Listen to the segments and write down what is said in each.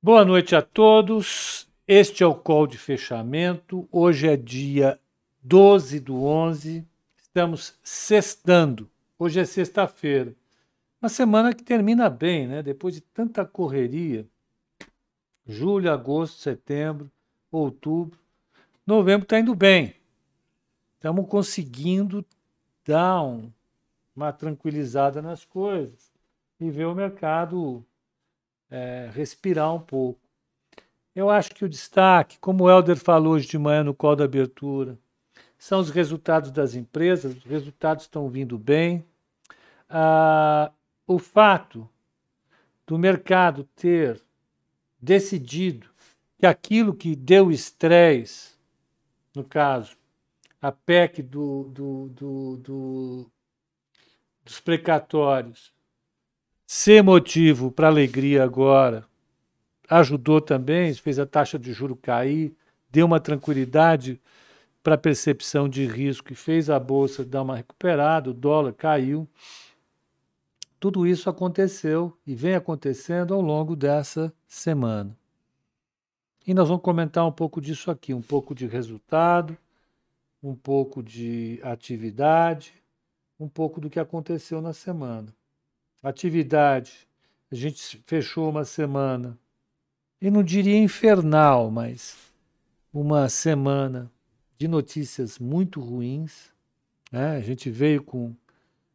Boa noite a todos. Este é o call de fechamento. Hoje é dia 12 do 11. Estamos sextando. Hoje é sexta-feira. Uma semana que termina bem, né? Depois de tanta correria. Julho, agosto, setembro, outubro. Novembro está indo bem. Estamos conseguindo dar um, uma tranquilizada nas coisas e ver o mercado é, respirar um pouco. Eu acho que o destaque, como o Helder falou hoje de manhã no call da abertura, são os resultados das empresas, os resultados estão vindo bem. Ah, o fato do mercado ter decidido que aquilo que deu estresse, no caso, a PEC do, do, do, do dos precatórios, ser motivo para alegria agora, ajudou também, fez a taxa de juro cair, deu uma tranquilidade para a percepção de risco e fez a bolsa dar uma recuperada, o dólar caiu. Tudo isso aconteceu e vem acontecendo ao longo dessa semana. E nós vamos comentar um pouco disso aqui, um pouco de resultado, um pouco de atividade, um pouco do que aconteceu na semana atividade. A gente fechou uma semana, eu não diria infernal, mas uma semana de notícias muito ruins. Né? A gente veio com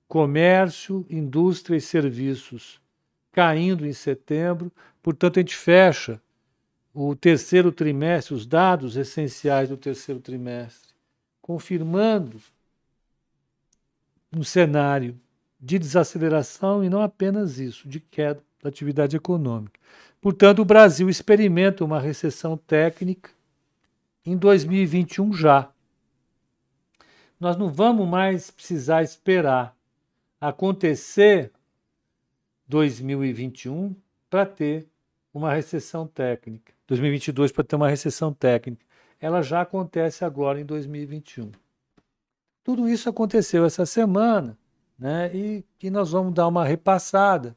comércio, indústria e serviços caindo em setembro, portanto, a gente fecha o terceiro trimestre, os dados essenciais do terceiro trimestre, confirmando um cenário de desaceleração e não apenas isso, de queda da atividade econômica. Portanto, o Brasil experimenta uma recessão técnica em 2021 já. Nós não vamos mais precisar esperar acontecer 2021 para ter uma recessão técnica. 2022 para ter uma recessão técnica. Ela já acontece agora em 2021. Tudo isso aconteceu essa semana né? e que nós vamos dar uma repassada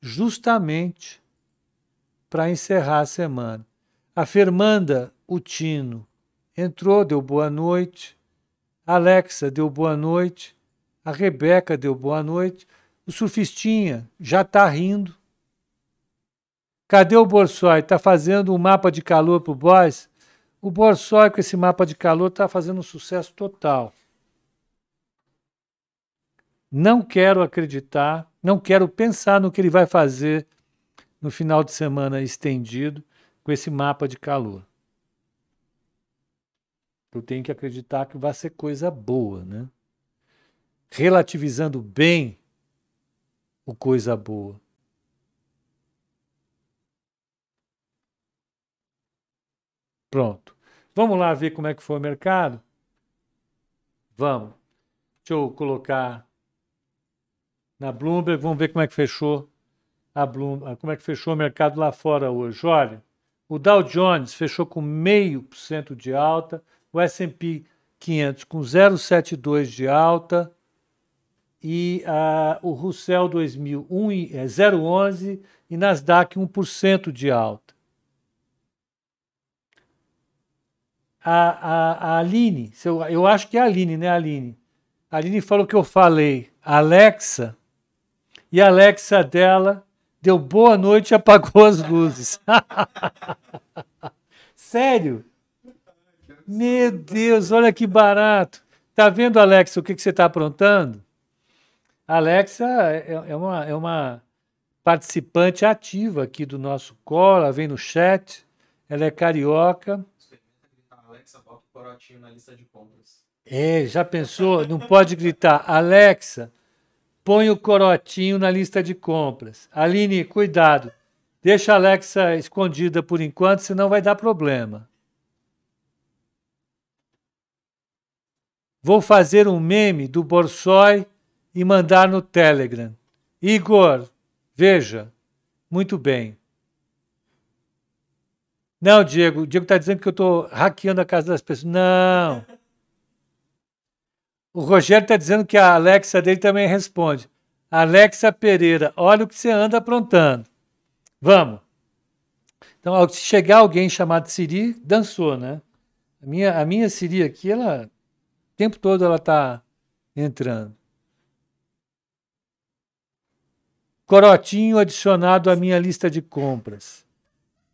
justamente para encerrar a semana. A Fernanda Utino entrou, deu boa noite. A Alexa deu boa noite. A Rebeca deu boa noite. O surfistinha já está rindo. Cadê o Borsoi? Está fazendo um mapa de calor para o Boys? O Borsoi, com esse mapa de calor, está fazendo um sucesso total. Não quero acreditar, não quero pensar no que ele vai fazer no final de semana estendido com esse mapa de calor. Eu tenho que acreditar que vai ser coisa boa, né? Relativizando bem o coisa boa. Pronto. Vamos lá ver como é que foi o mercado? Vamos. Deixa eu colocar na Bloomberg. Vamos ver como é que fechou a Bloomberg, como é que fechou o mercado lá fora hoje. Olha, o Dow Jones fechou com meio por cento de alta, o S&P 500 com 0,72 de alta e uh, o Russell 2000 um, é, 0,11 e Nasdaq 1% de alta. A, a, a Aline, eu acho que é a Aline, né, Aline? A Aline falou que eu falei. Alexa, e a Alexa dela deu boa noite e apagou as luzes. Sério? Meu Deus, olha que barato. Tá vendo, Alexa, o que, que você está aprontando? A Alexa é, é, uma, é uma participante ativa aqui do nosso call, ela vem no chat, ela é carioca. Alexa, bota o corotinho na lista de compras. É, já pensou? Não pode gritar, Alexa, põe o corotinho na lista de compras. Aline, cuidado. Deixa a Alexa escondida por enquanto, senão vai dar problema. Vou fazer um meme do Borsoi e mandar no Telegram. Igor, veja. Muito bem. Não, Diego. Diego está dizendo que eu estou hackeando a casa das pessoas. Não. O Rogério está dizendo que a Alexa dele também responde. Alexa Pereira, olha o que você anda aprontando. Vamos. Então, se chegar alguém chamado Siri, dançou, né? A minha, a minha Siri aqui, ela, o tempo todo ela está entrando. Corotinho adicionado à minha lista de compras.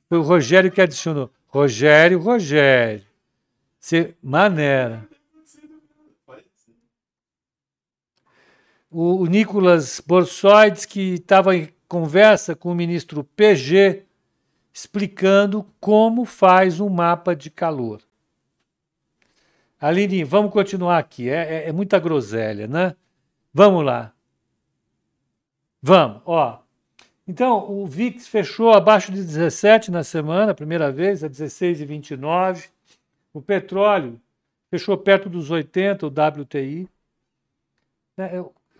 Foi o Rogério que adicionou. Rogério, Rogério. Você, maneira. O, Nicolas Borsoides, que estava em conversa com o ministro PG, explicando como faz um mapa de calor. Aline, vamos continuar aqui. É, é, é muita groselha, né? Vamos lá. Vamos, ó. Então, o VIX fechou abaixo de 17 na semana, primeira vez, a 16,29. O petróleo fechou perto dos 80, o WTI.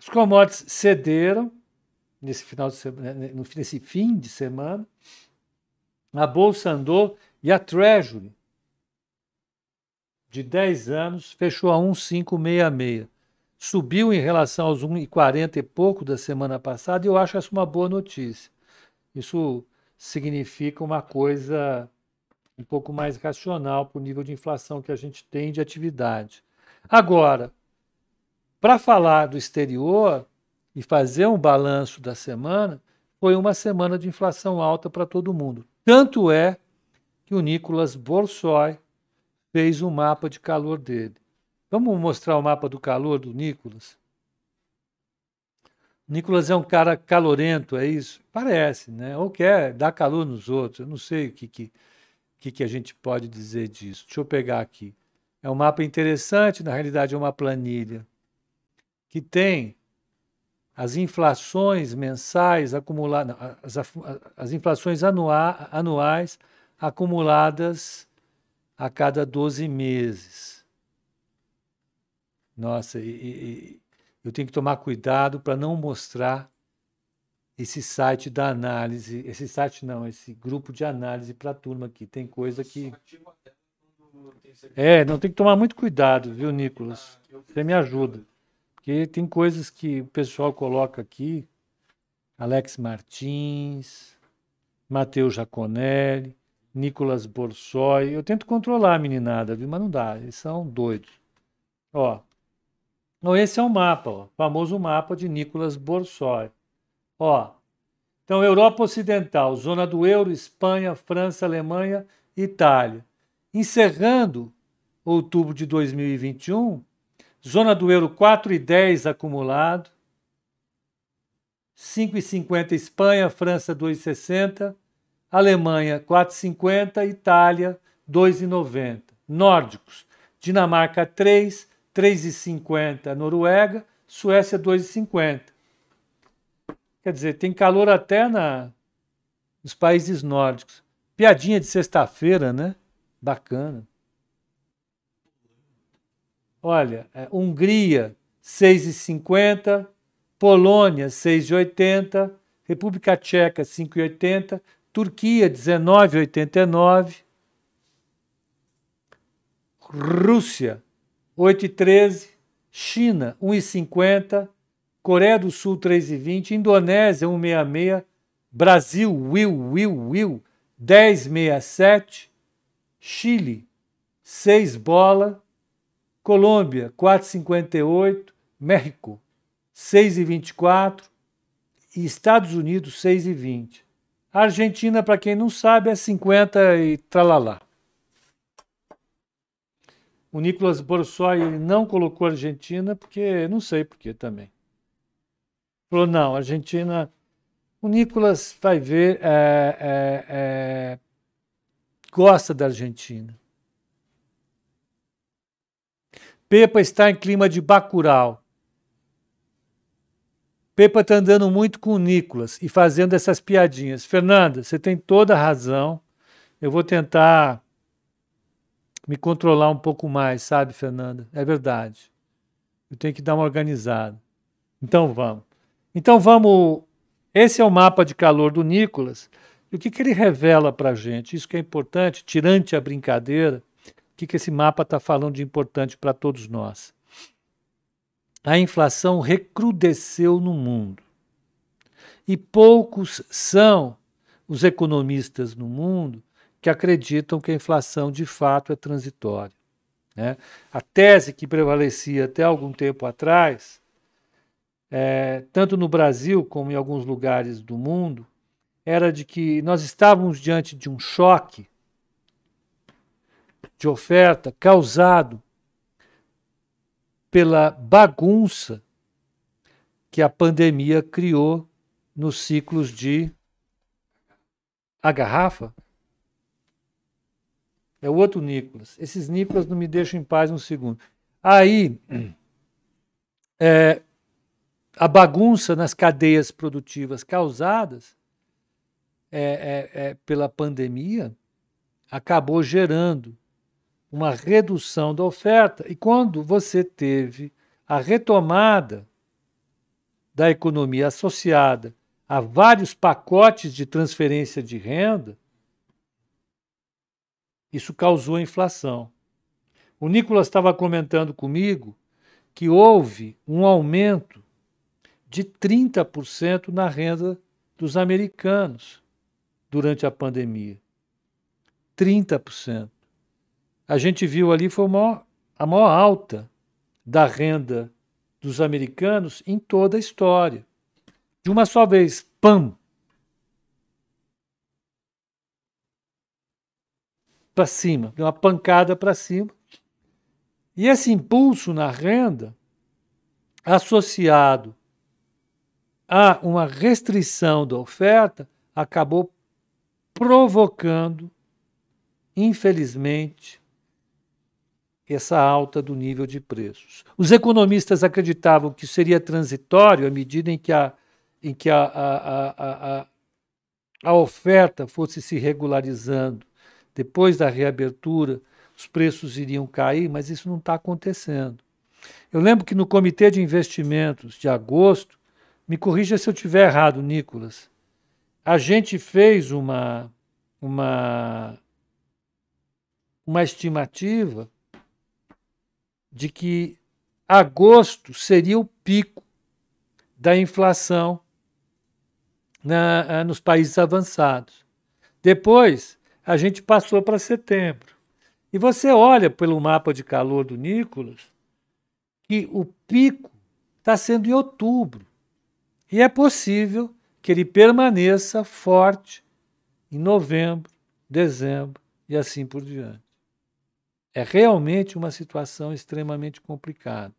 Os commodities cederam nesse final de semana, né, nesse fim de semana. A bolsa andou e a Treasury de 10 anos fechou a 1,566 subiu em relação aos 1,40 e pouco da semana passada, e eu acho essa uma boa notícia. Isso significa uma coisa um pouco mais racional para o nível de inflação que a gente tem de atividade. Agora, para falar do exterior e fazer um balanço da semana, foi uma semana de inflação alta para todo mundo. Tanto é que o Nicolas Borsoi fez um mapa de calor dele. Vamos mostrar o mapa do calor do Nicolas? O Nicolas é um cara calorento, é isso? Parece, né? Ou quer dar calor nos outros. Eu não sei o que, que, que, que a gente pode dizer disso. Deixa eu pegar aqui. É um mapa interessante, na realidade é uma planilha que tem as inflações mensais acumuladas, as, as inflações anua, anuais acumuladas a cada 12 meses. Nossa, e, e, eu tenho que tomar cuidado para não mostrar esse site da análise, esse site não, esse grupo de análise para a turma aqui. Tem coisa que. É, não tem que tomar muito cuidado, viu, Nicolas? Você me ajuda. Porque tem coisas que o pessoal coloca aqui. Alex Martins, Matheus Jaconelli, Nicolas Borsoi. Eu tento controlar a meninada, viu? Mas não dá, eles são doidos. Ó, então, esse é o mapa, o famoso mapa de Nicolas Borsoi. Ó, então, Europa Ocidental, zona do euro, Espanha, França, Alemanha, Itália. Encerrando outubro de 2021, zona do euro 4,10 acumulado, 5,50 Espanha, França 2,60, Alemanha 4,50, Itália 2,90. Nórdicos, Dinamarca 3, 3,50 Noruega, Suécia 2,50. Quer dizer, tem calor até na, nos países nórdicos. Piadinha de sexta-feira, né? Bacana. Olha, é, Hungria 6,50, Polônia 6,80, República Tcheca 5,80, Turquia 19,89, Rússia 8,13, China 1,50, Coreia do Sul 3,20, Indonésia 1,66, Brasil, Will, Will, Will 10,67, Chile 6 bola, Colômbia 4,58, México 6,24 e Estados Unidos 6,20. Argentina, para quem não sabe, é 50 e tralalá. O Nicolas Borsoi não colocou a Argentina porque não sei por que também. Falou, não, Argentina. O Nicolas vai ver, é, é, é, gosta da Argentina. Pepa está em clima de bacural. Pepa está andando muito com o Nicolas e fazendo essas piadinhas. Fernanda, você tem toda a razão. Eu vou tentar me controlar um pouco mais, sabe, Fernanda? É verdade. Eu tenho que dar uma organizada. Então vamos. Então vamos. Esse é o mapa de calor do Nicolas. E o que, que ele revela para a gente? Isso que é importante, tirante a brincadeira, o que, que esse mapa está falando de importante para todos nós? A inflação recrudesceu no mundo. E poucos são os economistas no mundo que acreditam que a inflação de fato é transitória. Né? A tese que prevalecia até algum tempo atrás, é, tanto no Brasil como em alguns lugares do mundo, era de que nós estávamos diante de um choque de oferta causado pela bagunça que a pandemia criou nos ciclos de a garrafa. É o outro Nicolas. Esses Nicolas não me deixam em paz um segundo. Aí, é, a bagunça nas cadeias produtivas causadas é, é, é, pela pandemia acabou gerando uma redução da oferta. E quando você teve a retomada da economia associada a vários pacotes de transferência de renda, isso causou inflação. O Nicolas estava comentando comigo que houve um aumento de 30% na renda dos americanos durante a pandemia. 30%. A gente viu ali foi a maior, a maior alta da renda dos americanos em toda a história. De uma só vez, pam! Para cima, deu uma pancada para cima. E esse impulso na renda, associado a uma restrição da oferta, acabou provocando, infelizmente, essa alta do nível de preços. Os economistas acreditavam que seria transitório à medida em que a, em que a, a, a, a oferta fosse se regularizando. Depois da reabertura, os preços iriam cair, mas isso não está acontecendo. Eu lembro que no Comitê de Investimentos de agosto, me corrija se eu estiver errado, Nicolas, a gente fez uma, uma, uma estimativa de que agosto seria o pico da inflação na, ah, nos países avançados. Depois, a gente passou para setembro. E você olha pelo mapa de calor do Nicolas que o pico está sendo em outubro. E é possível que ele permaneça forte em novembro, dezembro e assim por diante. É realmente uma situação extremamente complicada.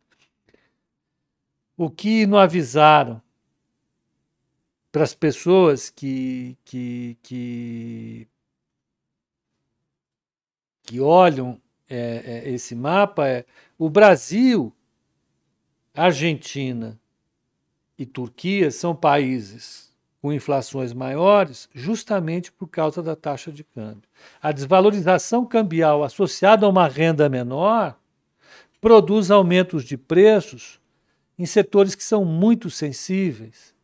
O que não avisaram para as pessoas que, que, que, que olham é, é, esse mapa é o Brasil, Argentina e Turquia são países com inflações maiores, justamente por causa da taxa de câmbio. A desvalorização cambial associada a uma renda menor produz aumentos de preços em setores que são muito sensíveis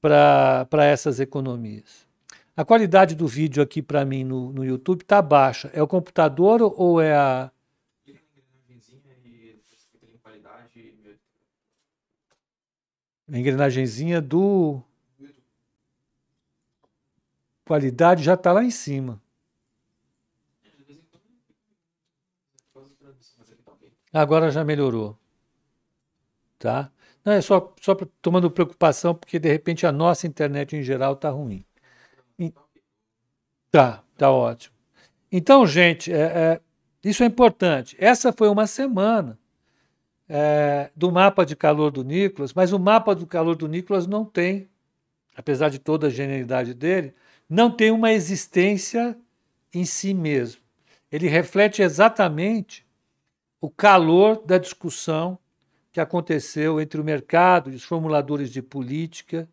para essas economias. A qualidade do vídeo aqui para mim no, no YouTube está baixa. É o computador ou é a. A engrenagemzinha do qualidade já está lá em cima. Agora já melhorou. Tá? Não, é só, só tomando preocupação, porque de repente a nossa internet em geral está ruim. E, tá, tá ótimo. Então, gente, é, é, isso é importante. Essa foi uma semana é, do mapa de calor do Nicolas, mas o mapa do calor do Nicolas não tem, apesar de toda a genialidade dele, não tem uma existência em si mesmo. Ele reflete exatamente o calor da discussão que aconteceu entre o mercado e os formuladores de política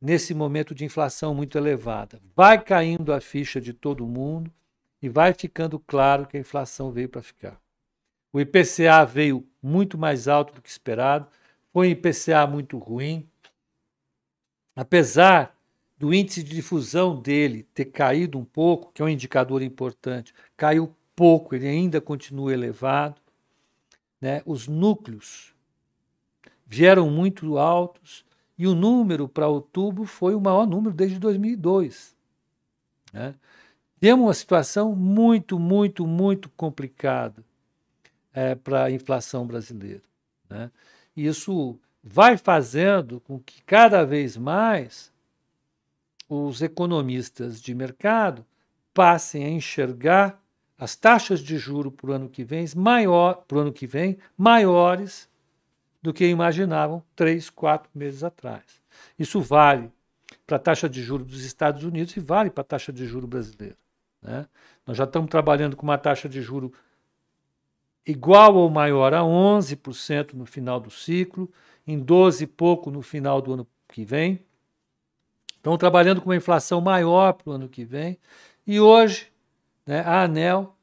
nesse momento de inflação muito elevada. Vai caindo a ficha de todo mundo e vai ficando claro que a inflação veio para ficar. O IPCA veio muito mais alto do que esperado, foi um IPCA muito ruim. Apesar do índice de difusão dele ter caído um pouco, que é um indicador importante, caiu pouco, ele ainda continua elevado. Né? Os núcleos vieram muito altos e o número para outubro foi o maior número desde 2002. Né? Temos uma situação muito, muito, muito complicada é, para a inflação brasileira. Né? Isso vai fazendo com que cada vez mais os economistas de mercado passem a enxergar as taxas de juro para o ano que vem maior, pro ano que vem maiores do que imaginavam três, quatro meses atrás. Isso vale para a taxa de juro dos Estados Unidos e vale para a taxa de juro brasileira. Né? Nós já estamos trabalhando com uma taxa de juro igual ou maior a 11% no final do ciclo, em 12 e pouco no final do ano que vem. Estão trabalhando com uma inflação maior para o ano que vem. E hoje, né, a ANEL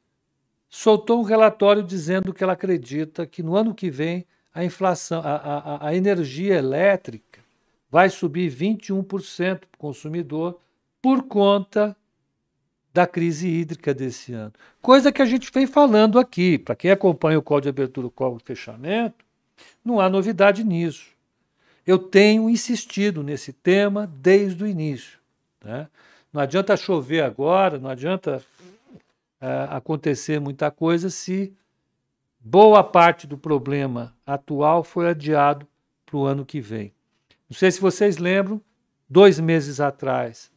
soltou um relatório dizendo que ela acredita que no ano que vem a inflação, a, a, a energia elétrica vai subir 21% para o consumidor por conta da crise hídrica desse ano. Coisa que a gente vem falando aqui. Para quem acompanha o código de abertura e o código de fechamento, não há novidade nisso. Eu tenho insistido nesse tema desde o início. Né? Não adianta chover agora, não adianta é, acontecer muita coisa se boa parte do problema atual foi adiado para o ano que vem. Não sei se vocês lembram, dois meses atrás,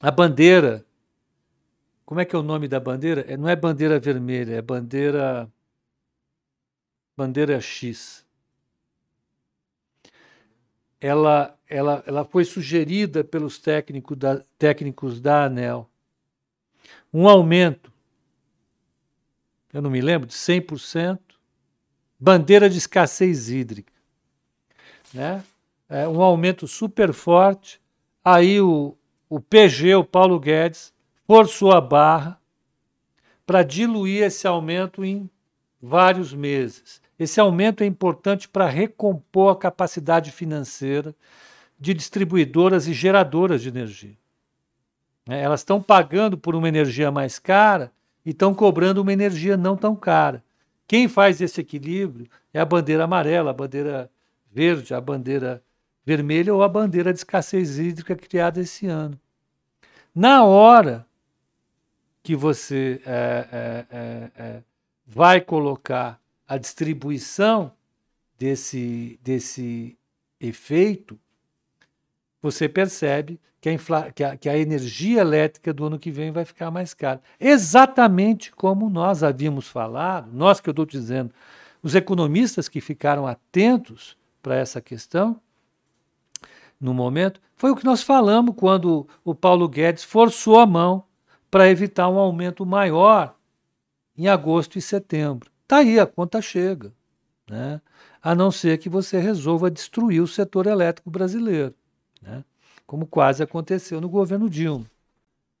a bandeira. Como é que é o nome da bandeira? É, não é bandeira vermelha, é bandeira. Bandeira X. Ela, ela, ela foi sugerida pelos técnicos da, técnicos da ANEL. Um aumento, eu não me lembro, de 100%, bandeira de escassez hídrica né? É um aumento super forte. Aí o, o PG, o Paulo Guedes, forçou a barra para diluir esse aumento em vários meses. Esse aumento é importante para recompor a capacidade financeira de distribuidoras e geradoras de energia. Né? Elas estão pagando por uma energia mais cara e estão cobrando uma energia não tão cara. Quem faz esse equilíbrio é a bandeira amarela, a bandeira verde, a bandeira vermelha ou a bandeira de escassez hídrica criada esse ano. Na hora que você é, é, é, vai colocar a distribuição desse, desse efeito, você percebe que a, que, a, que a energia elétrica do ano que vem vai ficar mais cara. Exatamente como nós havíamos falado, nós que eu estou dizendo, os economistas que ficaram atentos para essa questão, no momento, foi o que nós falamos quando o Paulo Guedes forçou a mão para evitar um aumento maior em agosto e setembro. Está aí, a conta chega. Né? A não ser que você resolva destruir o setor elétrico brasileiro, né? como quase aconteceu no governo Dilma.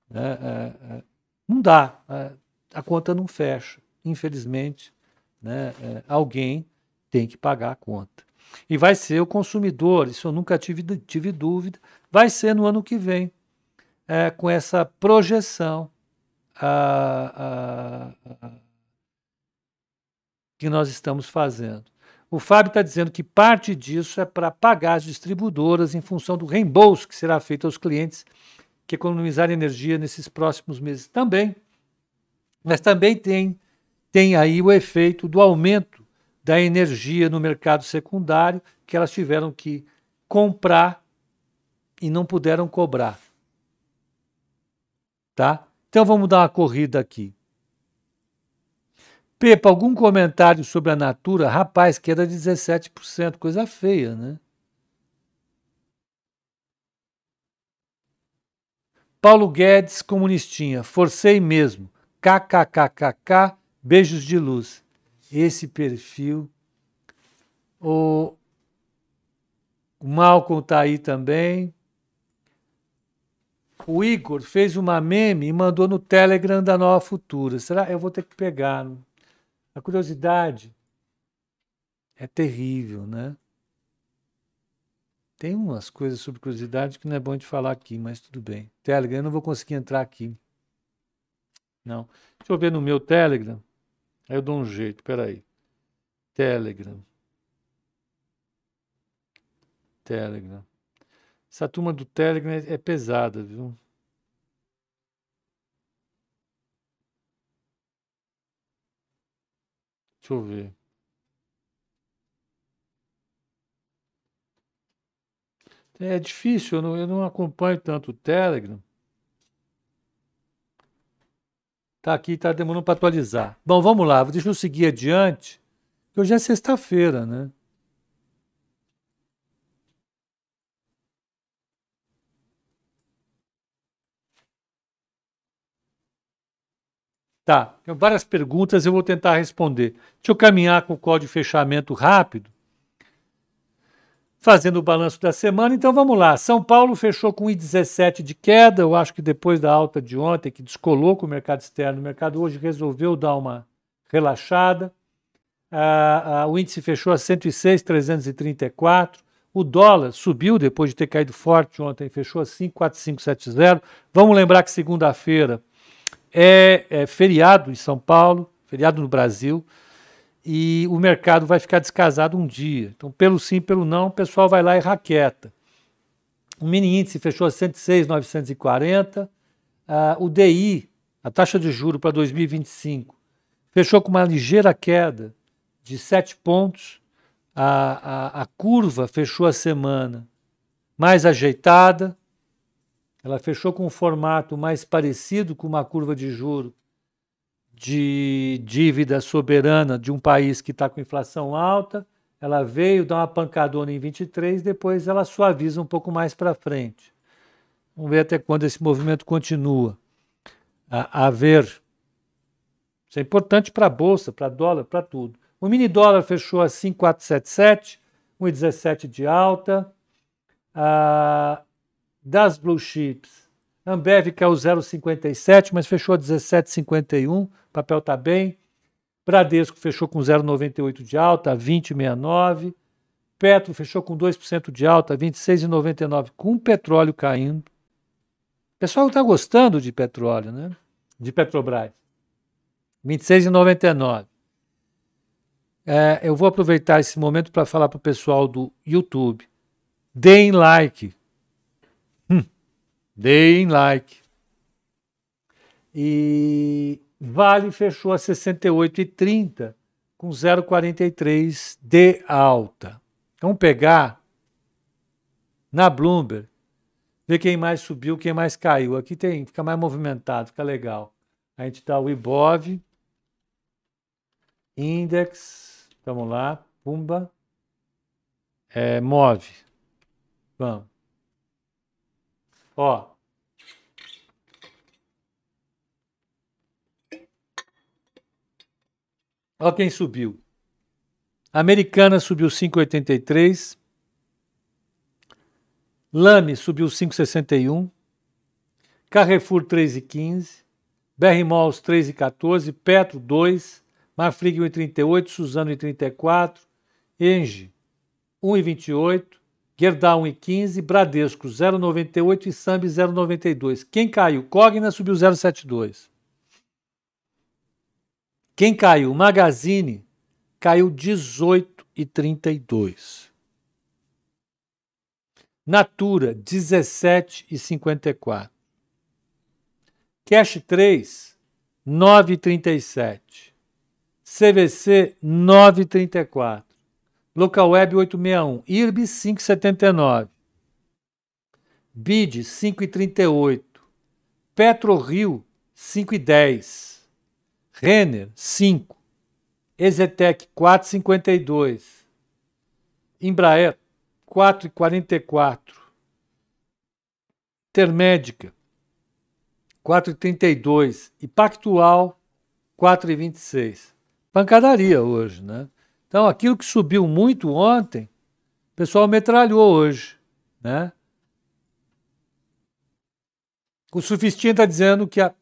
Né? É, é, não dá, é, a conta não fecha. Infelizmente, né? É, alguém tem que pagar a conta. E vai ser o consumidor, isso eu nunca tive, tive dúvida, vai ser no ano que vem, é, com essa projeção a, a, a, que nós estamos fazendo. O Fábio está dizendo que parte disso é para pagar as distribuidoras em função do reembolso que será feito aos clientes que economizarem energia nesses próximos meses também. Mas também tem, tem aí o efeito do aumento da energia no mercado secundário que elas tiveram que comprar e não puderam cobrar. Tá? Então vamos dar uma corrida aqui. Pepa, algum comentário sobre a Natura? Rapaz, queda de 17%, coisa feia, né? Paulo Guedes, comunistinha, forcei mesmo. KKKKK, beijos de luz esse perfil. O, o Malcolm está aí também. O Igor fez uma meme e mandou no Telegram da Nova Futura. Será? Eu vou ter que pegar. A curiosidade é terrível, né? Tem umas coisas sobre curiosidade que não é bom de falar aqui, mas tudo bem. Telegram, eu não vou conseguir entrar aqui. Não. Deixa eu ver no meu Telegram. Aí eu dou um jeito, peraí. Telegram. Telegram. Essa turma do Telegram é, pesada, viu? Deixa eu ver. É difícil, eu não, eu não acompanho tanto o Telegram. Tá aqui, tá demorando para atualizar. Bom, vamos lá, deixa eu seguir adiante. Hoje é sexta-feira, né? Tá, tem várias perguntas, eu vou tentar responder. Deixa eu caminhar com o código de fechamento rápido, fazendo o balanço da semana. Então vamos lá. São Paulo fechou com 1,17 de queda. Eu acho que depois da alta de ontem, que descolou com o mercado externo, o mercado hoje resolveu dar uma relaxada. Ah, ah, o índice fechou a 106,334. O dólar subiu depois de ter caído forte ontem, fechou a 5,4570. Vamos lembrar que segunda-feira é, é feriado em São Paulo, feriado no Brasil, e o mercado vai ficar descasado um dia. Então, pelo sim, pelo não, o pessoal vai lá e raqueta. O mini índice fechou a 106,940. Uh, o DI, a taxa de juro para 2025, fechou com uma ligeira queda de 7 pontos. A, a, a curva fechou a semana mais ajeitada, ela fechou com um formato mais parecido com uma curva de juro de dívida soberana de um país que está com inflação alta. Ela veio dar uma pancadona em 23, depois ela suaviza um pouco mais para frente. Vamos ver até quando esse movimento continua a, a ver. Isso é importante para a bolsa, para dólar, para tudo. O mini dólar fechou a 5,477, 1,17 de alta. Ah, das blue chips. Ambev caiu 0,57, mas fechou a 17,51, o papel está bem. Bradesco fechou com 0,98 de alta, 20,69. Petro fechou com 2% de alta, 26,99, com o petróleo caindo. O pessoal está gostando de petróleo, né? De Petrobras. 26,99. É, eu vou aproveitar esse momento para falar para o pessoal do YouTube. Deem like, Deem like. E Vale fechou a 68,30 com 0,43 de alta. Vamos pegar na Bloomberg, ver quem mais subiu, quem mais caiu. Aqui tem, fica mais movimentado, fica legal. A gente dá o IBOV, Index, vamos lá, Pumba, é, move. Vamos. Ó. Ó quem subiu. Americana subiu 5,83. Lame subiu 5,61. Carrefour 3,15. BR Malls 3,14. Petro 2. Marfrig 1,38. Suzano 1,34. Engie 1,28. Gerdau 1,15, Bradesco 0,98 e Sambi 0,92. Quem caiu? Cogna subiu 0,72. Quem caiu? Magazine caiu 18,32. Natura 17,54. Cash 3 9,37. CVC 9,34. Local Web 861, IRB 579, BID 538, PetroRio 510, Renner 5, Ezetec 452, Embraer 4,44, Intermédica 4,32 e Pactual 4,26. Pancadaria hoje, né? Então, aquilo que subiu muito ontem, o pessoal metralhou hoje. Né? O Sufistinha está dizendo que a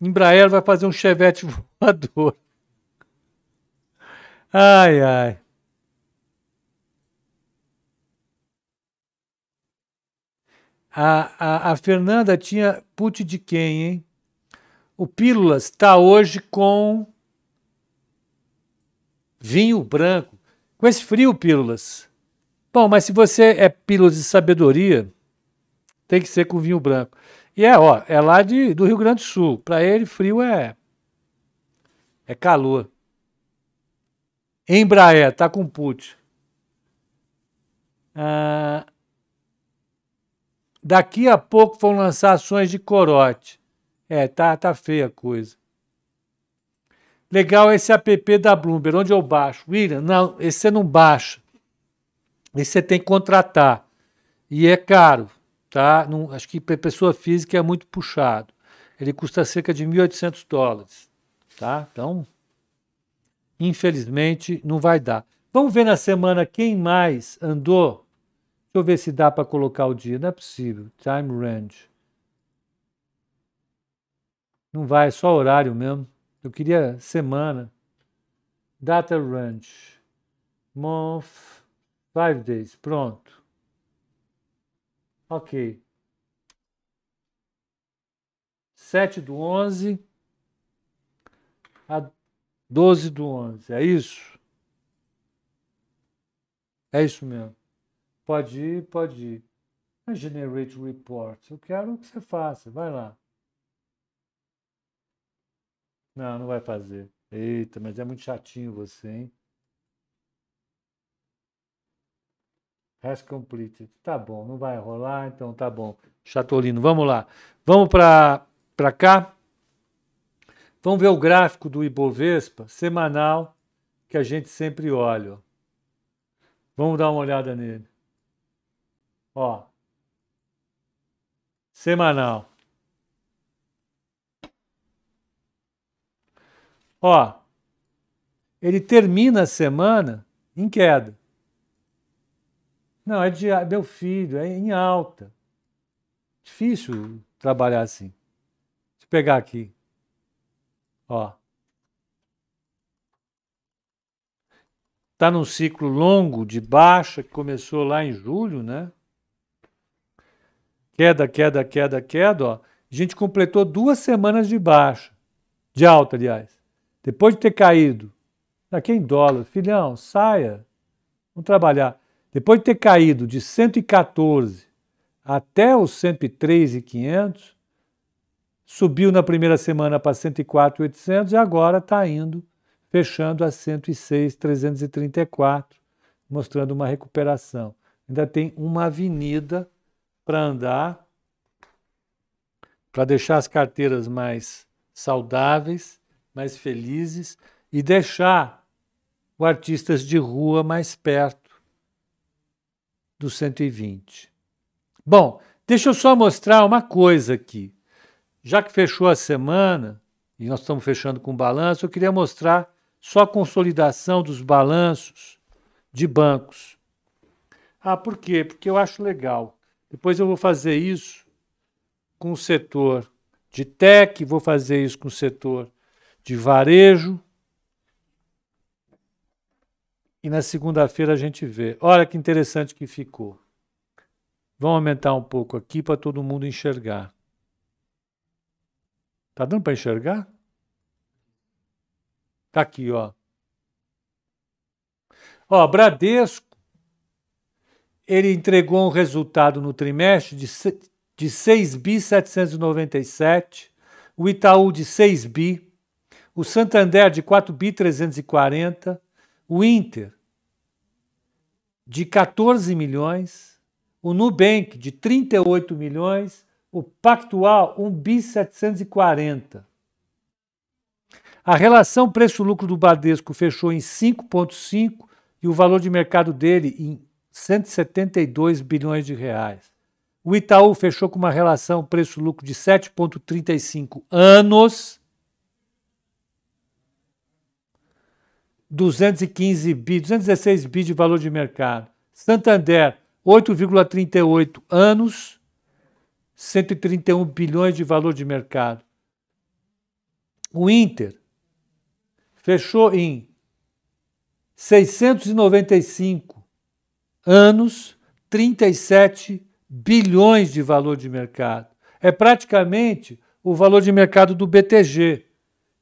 Embraer vai fazer um chevette voador. Ai, ai. A, a, a Fernanda tinha put de quem, hein? O Pílulas está hoje com vinho branco. Com esse frio, pílulas. Bom, mas se você é pílulas de sabedoria, tem que ser com vinho branco. E é, ó, é lá de, do Rio Grande do Sul. Para ele, frio é é calor. Embraer, tá com put. Ah, daqui a pouco vão lançar ações de corote. É, tá, tá feia a coisa. Legal esse app da Bloomberg, onde eu baixo. William, não, esse você não baixa. Esse você tem que contratar. E é caro, tá? Não, acho que para pessoa física é muito puxado. Ele custa cerca de 1.800 dólares, tá? Então, infelizmente, não vai dar. Vamos ver na semana quem mais andou. Deixa eu ver se dá para colocar o dia. Não é possível. Time range. Não vai, é só horário mesmo. Eu queria semana. Data range. Month. Five days. Pronto. Ok. 7 do 11 a 12 do 11. É isso? É isso mesmo. Pode ir, pode ir. Generate reports. Eu quero que você faça. Vai lá. Não, não vai fazer. Eita, mas é muito chatinho você, hein? Has completed. Tá bom, não vai rolar, então tá bom. Chatolino, vamos lá. Vamos para cá. Vamos ver o gráfico do Ibovespa semanal que a gente sempre olha. Vamos dar uma olhada nele. Ó. Semanal. Ó, ele termina a semana em queda. Não, é de meu filho, é em alta. Difícil trabalhar assim. Deixa eu pegar aqui. Ó. Está num ciclo longo de baixa que começou lá em julho, né? Queda, queda, queda, queda, ó. A gente completou duas semanas de baixa, de alta, aliás. Depois de ter caído, aqui em dólar, filhão, saia, vamos trabalhar. Depois de ter caído de 114 até os 103,500, subiu na primeira semana para 104,800 e agora está indo, fechando a 106,334, mostrando uma recuperação. Ainda tem uma avenida para andar, para deixar as carteiras mais saudáveis mais felizes e deixar o artistas de rua mais perto do 120. Bom, deixa eu só mostrar uma coisa aqui. Já que fechou a semana, e nós estamos fechando com balanço, eu queria mostrar só a consolidação dos balanços de bancos. Ah, por quê? Porque eu acho legal. Depois eu vou fazer isso com o setor de tech, vou fazer isso com o setor de varejo. E na segunda-feira a gente vê. Olha que interessante que ficou. Vamos aumentar um pouco aqui para todo mundo enxergar. Tá dando para enxergar? Tá aqui, ó. Ó, Bradesco, ele entregou um resultado no trimestre de, de 6 bi 797, o Itaú de 6 bi, o Santander de 4 bi 340, o Inter de 14 milhões, o Nubank de 38 milhões, o Pactual 1 bi 740. A relação preço-lucro do Bradesco fechou em 5,5 e o valor de mercado dele em 172 bilhões de reais. O Itaú fechou com uma relação preço-lucro de 7,35 anos 215 bi, 216 bi de valor de mercado. Santander, 8,38 anos, 131 bilhões de valor de mercado. O Inter fechou em 695 anos, 37 bilhões de valor de mercado. É praticamente o valor de mercado do BTG,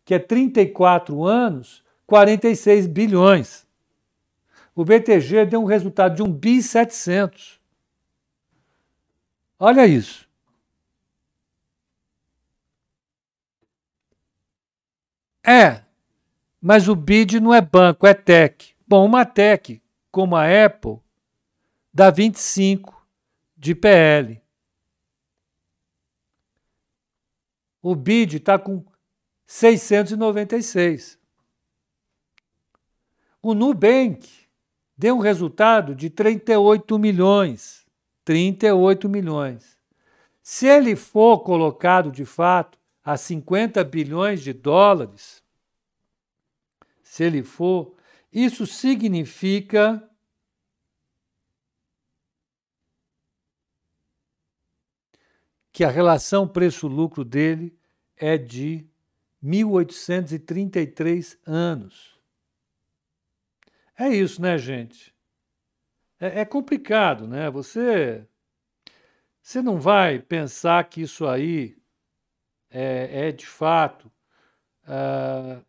que é 34 anos, 46 bilhões. O BTG deu um resultado de 1 bi 700. Olha isso. É, mas o BID não é banco, é tech. Bom, uma tech como a Apple dá 25 de PL. O BID está com 696. O Nubank deu um resultado de 38 milhões. 38 milhões. Se ele for colocado de fato a 50 bilhões de dólares, se ele for, isso significa que a relação preço-lucro dele é de 1833 anos. É isso, né, gente? É, é, complicado, né? Você, você não vai pensar que isso aí é, é de fato uh,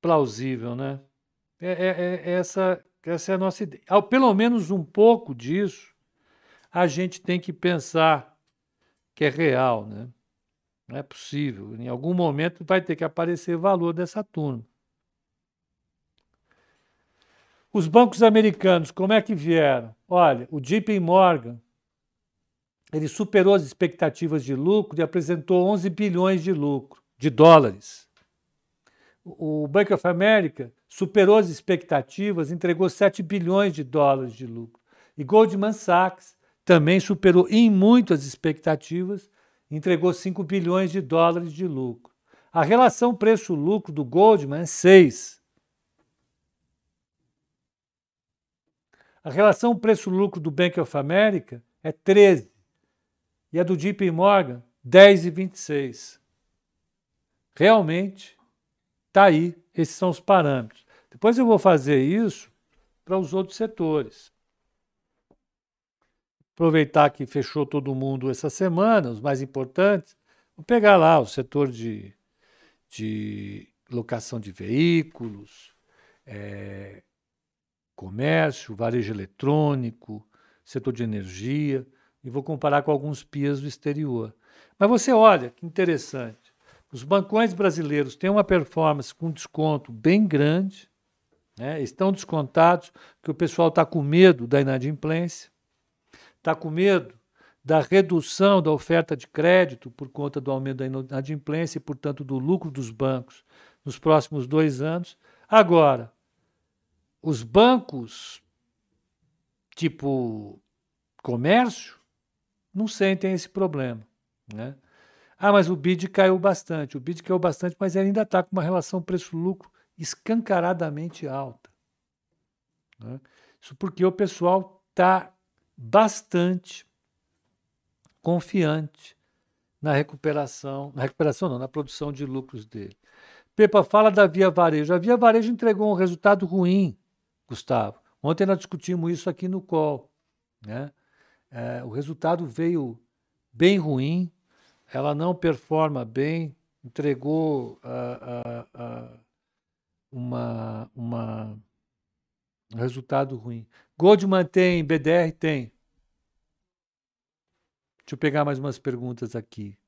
plausível, né? É, é, é, essa, essa é a nossa ideia. Pelo menos um pouco disso a gente tem que pensar que é real, né? Não é possível. Em algum momento vai ter que aparecer valor dessa turma. Os bancos americanos, como é que vieram? Olha, o JP Morgan, ele superou as expectativas de lucro e apresentou 11 bilhões de lucro, de dólares. O Bank of America superou as expectativas, entregou 7 bilhões de dólares de lucro. E Goldman Sachs também superou em muito as expectativas, entregou 5 bilhões de dólares de lucro. A relação preço-lucro do Goldman é 6. A relação preço-lucro do Bank of America é 13. E a do JP Morgan, 10,26. Realmente, Está aí, esses são os parâmetros. Depois eu vou fazer isso para os outros setores. Aproveitar que fechou todo mundo essa semana, os mais importantes, vou pegar lá o setor de, de locação de veículos, é, comércio, varejo eletrônico, setor de energia, e vou comparar com alguns PIAs do exterior. Mas você olha, que interessante. Os bancões brasileiros têm uma performance com desconto bem grande, né? estão descontados, porque o pessoal está com medo da inadimplência, está com medo da redução da oferta de crédito por conta do aumento da inadimplência e, portanto, do lucro dos bancos nos próximos dois anos. Agora, os bancos tipo comércio não sentem esse problema. Né? Ah, mas o BID caiu bastante. O BID caiu bastante, mas ainda está com uma relação preço-lucro escancaradamente alta. Né? Isso porque o pessoal está bastante confiante na recuperação, na recuperação não, na produção de lucros dele. Pepa fala da Via Varejo. A Via Varejo entregou um resultado ruim, Gustavo. Ontem nós discutimos isso aqui no call. Né? É, o resultado veio bem ruim, ela não performa bem, entregou uh, uh, uh, uma, uma, um resultado ruim. Goldman tem, BDR tem. Deixa eu pegar mais umas perguntas aqui.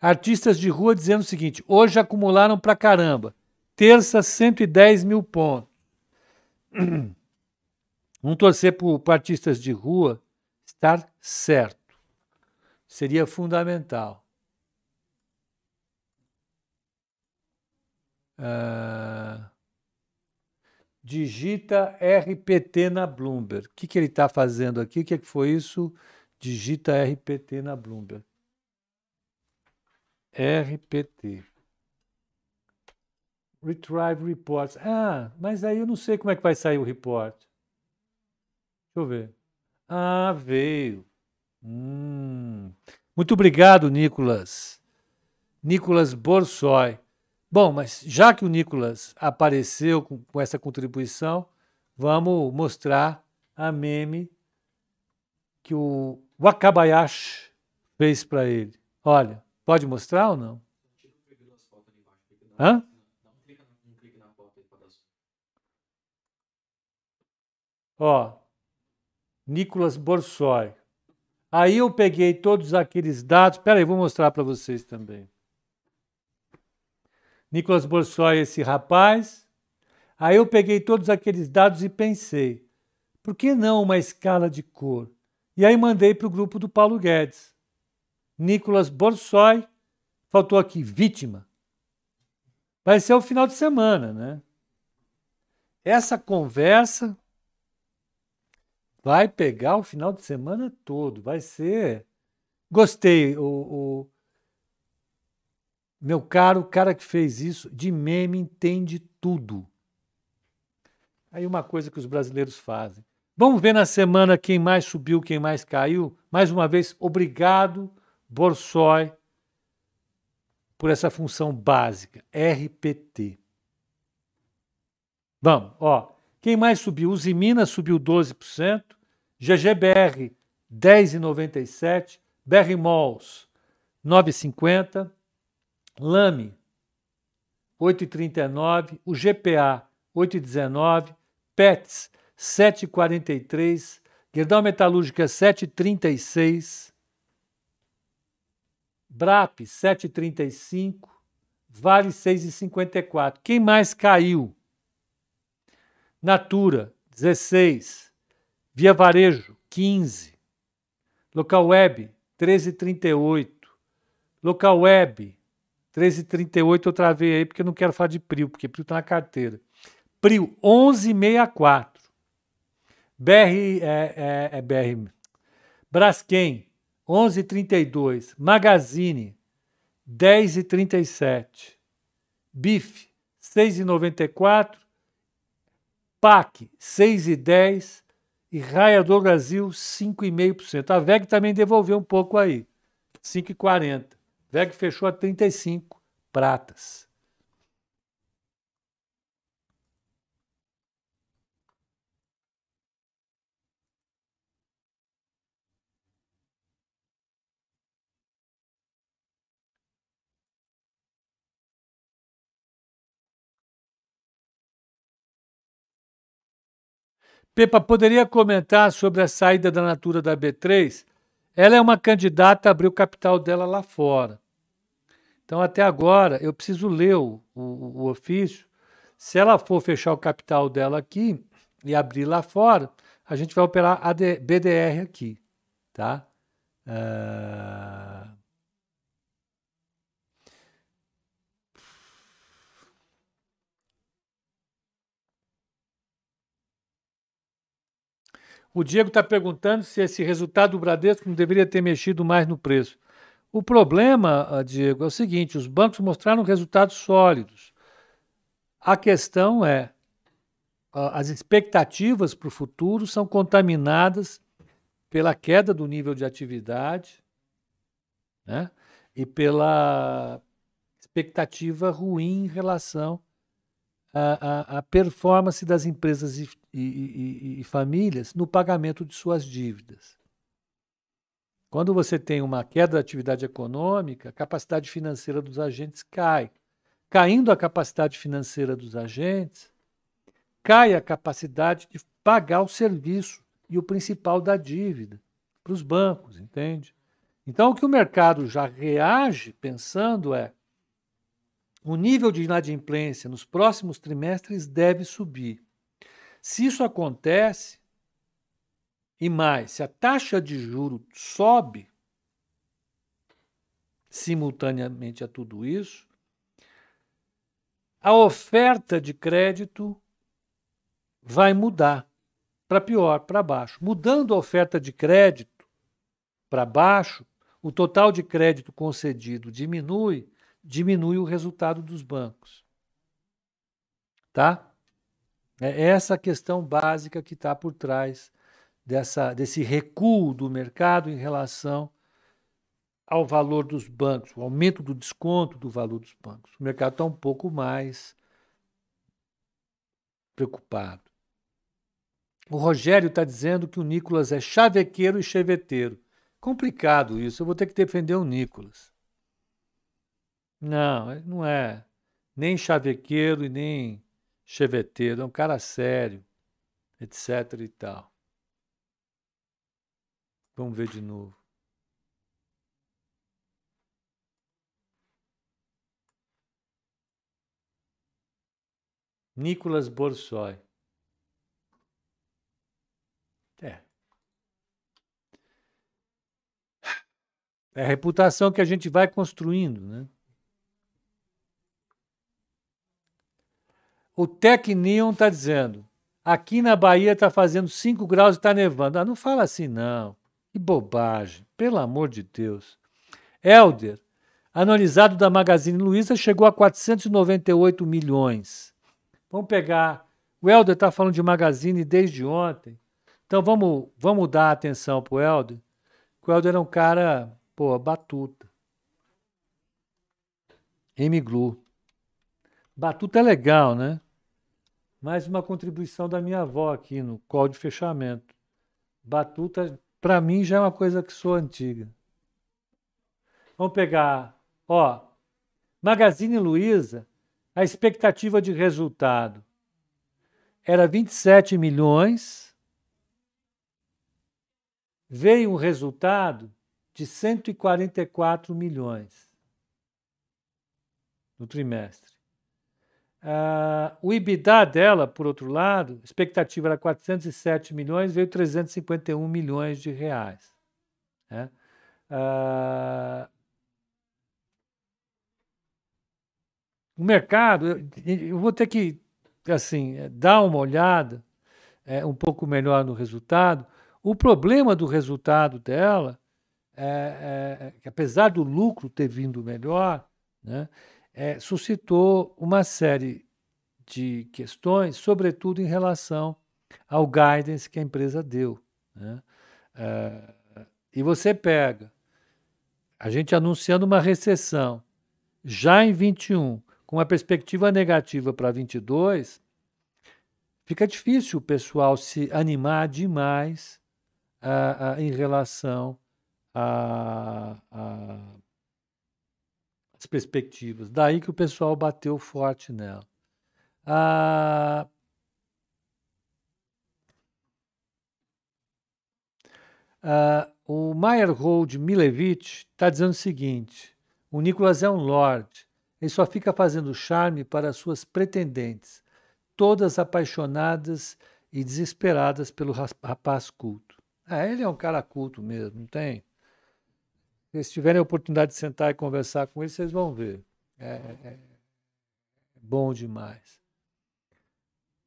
Artistas de rua dizendo o seguinte: hoje acumularam pra caramba. Terça, 110 mil pontos. Vamos torcer para artistas de rua estar certo. Seria fundamental. Uh, digita RPT na Bloomberg. O que, que ele está fazendo aqui? O que, que foi isso? Digita RPT na Bloomberg. RPT. Retrieve Reports. Ah, mas aí eu não sei como é que vai sair o report. Deixa eu ver. Ah, veio. Hum. Muito obrigado, Nicolas. Nicolas Borsoi. Bom, mas já que o Nicolas apareceu com, com essa contribuição, vamos mostrar a meme que o Wakabayashi fez para ele. Olha, pode mostrar ou não? Hã? Ó, Nicolas Borsoi. Aí eu peguei todos aqueles dados. Espera aí, vou mostrar para vocês também. Nicolas Borsoi, esse rapaz. Aí eu peguei todos aqueles dados e pensei, por que não uma escala de cor? E aí mandei para o grupo do Paulo Guedes. Nicolas Borsoi, faltou aqui, vítima. Vai ser o final de semana, né? Essa conversa vai pegar o final de semana todo. Vai ser. Gostei. O, o, meu caro, o cara que fez isso, de meme entende tudo. Aí uma coisa que os brasileiros fazem. Vamos ver na semana quem mais subiu, quem mais caiu. Mais uma vez, obrigado, Borsoi, por essa função básica, RPT. Vamos, ó. Quem mais subiu? Usiminas subiu 12%, GGBR 10,97%, BR Malls 9,50%, Lame 8,39%, o GPA 8,19%, PETS 7,43%, Gerdau Metalúrgica 7,36%, BRAP 7,35%, Vale 6,54%. Quem mais caiu? Natura 16%, Via Varejo 15%, Local Web 13,38%, Local Web 13,38 eu travei aí porque eu não quero falar de PRIO, porque PRIO está na carteira. PRIO 11,64. BR, é, é, é BR. Braskem 11,32. Magazine 10,37. BIF 6,94. PAC 6,10. E Raia do Brasil 5,5%. A VEG também devolveu um pouco aí. 5,40. VEG fechou a 35 pratas. Pepa, poderia comentar sobre a saída da Natura da B3? Ela é uma candidata a abrir o capital dela lá fora. Então, até agora, eu preciso ler o, o, o ofício. Se ela for fechar o capital dela aqui e abrir lá fora, a gente vai operar a BDR aqui, tá? Uh... O Diego está perguntando se esse resultado do Bradesco não deveria ter mexido mais no preço. O problema, ah, Diego, é o seguinte: os bancos mostraram resultados sólidos. A questão é as expectativas para o futuro são contaminadas pela queda do nível de atividade né? e pela expectativa ruim em relação à, à, à performance das empresas e, e, e, e famílias no pagamento de suas dívidas. Quando você tem uma queda da atividade econômica, a capacidade financeira dos agentes cai. Caindo a capacidade financeira dos agentes, cai a capacidade de pagar o serviço e o principal da dívida para os bancos, entende? Então, o que o mercado já reage pensando é o nível de inadimplência nos próximos trimestres deve subir. Se isso acontece, e mais, se a taxa de juro sobe simultaneamente a tudo isso, a oferta de crédito vai mudar para pior, para baixo. Mudando a oferta de crédito para baixo, o total de crédito concedido diminui, diminui o resultado dos bancos. Tá? É essa a questão básica que está por trás dessa, desse recuo do mercado em relação ao valor dos bancos, o aumento do desconto do valor dos bancos. O mercado está um pouco mais preocupado. O Rogério está dizendo que o Nicolas é chavequeiro e cheveteiro. Complicado isso, eu vou ter que defender o Nicolas. Não, ele não é nem chavequeiro e nem cheveteiro, é um cara sério, etc e tal. Vamos ver de novo. Nicolas Borsoi. É. É a reputação que a gente vai construindo, né? O Tecnion está dizendo, aqui na Bahia está fazendo 5 graus e está nevando. Ah, não fala assim não. Que bobagem, pelo amor de Deus. Elder, analisado da Magazine Luiza, chegou a 498 milhões. Vamos pegar. O Helder está falando de Magazine desde ontem. Então vamos, vamos dar atenção para o Helder. O Helder é um cara, pô, batuta. M-Glu. Batuta é legal, né? Mais uma contribuição da minha avó aqui no call de fechamento. Batuta, para mim, já é uma coisa que sou antiga. Vamos pegar, ó, Magazine Luiza, a expectativa de resultado era 27 milhões, veio um resultado de 144 milhões no trimestre. Uh, o EBITDA dela, por outro lado, expectativa era 407 milhões, veio 351 milhões de reais. Né? Uh, o mercado, eu vou ter que assim dar uma olhada é, um pouco melhor no resultado. O problema do resultado dela é, é, que apesar do lucro ter vindo melhor, né, é, suscitou uma série de questões, sobretudo em relação ao guidance que a empresa deu. Né? É, e você pega a gente anunciando uma recessão já em 21, com uma perspectiva negativa para 22, fica difícil o pessoal se animar demais em relação a, a as perspectivas. Daí que o pessoal bateu forte nela. Ah, ah, o Meyerhold Milevich está dizendo o seguinte: o Nicolas é um lord. Ele só fica fazendo charme para suas pretendentes, todas apaixonadas e desesperadas pelo rapaz culto. Ah, ele é um cara culto mesmo, não tem? Se tiverem a oportunidade de sentar e conversar com ele, vocês vão ver. É, é, é bom demais.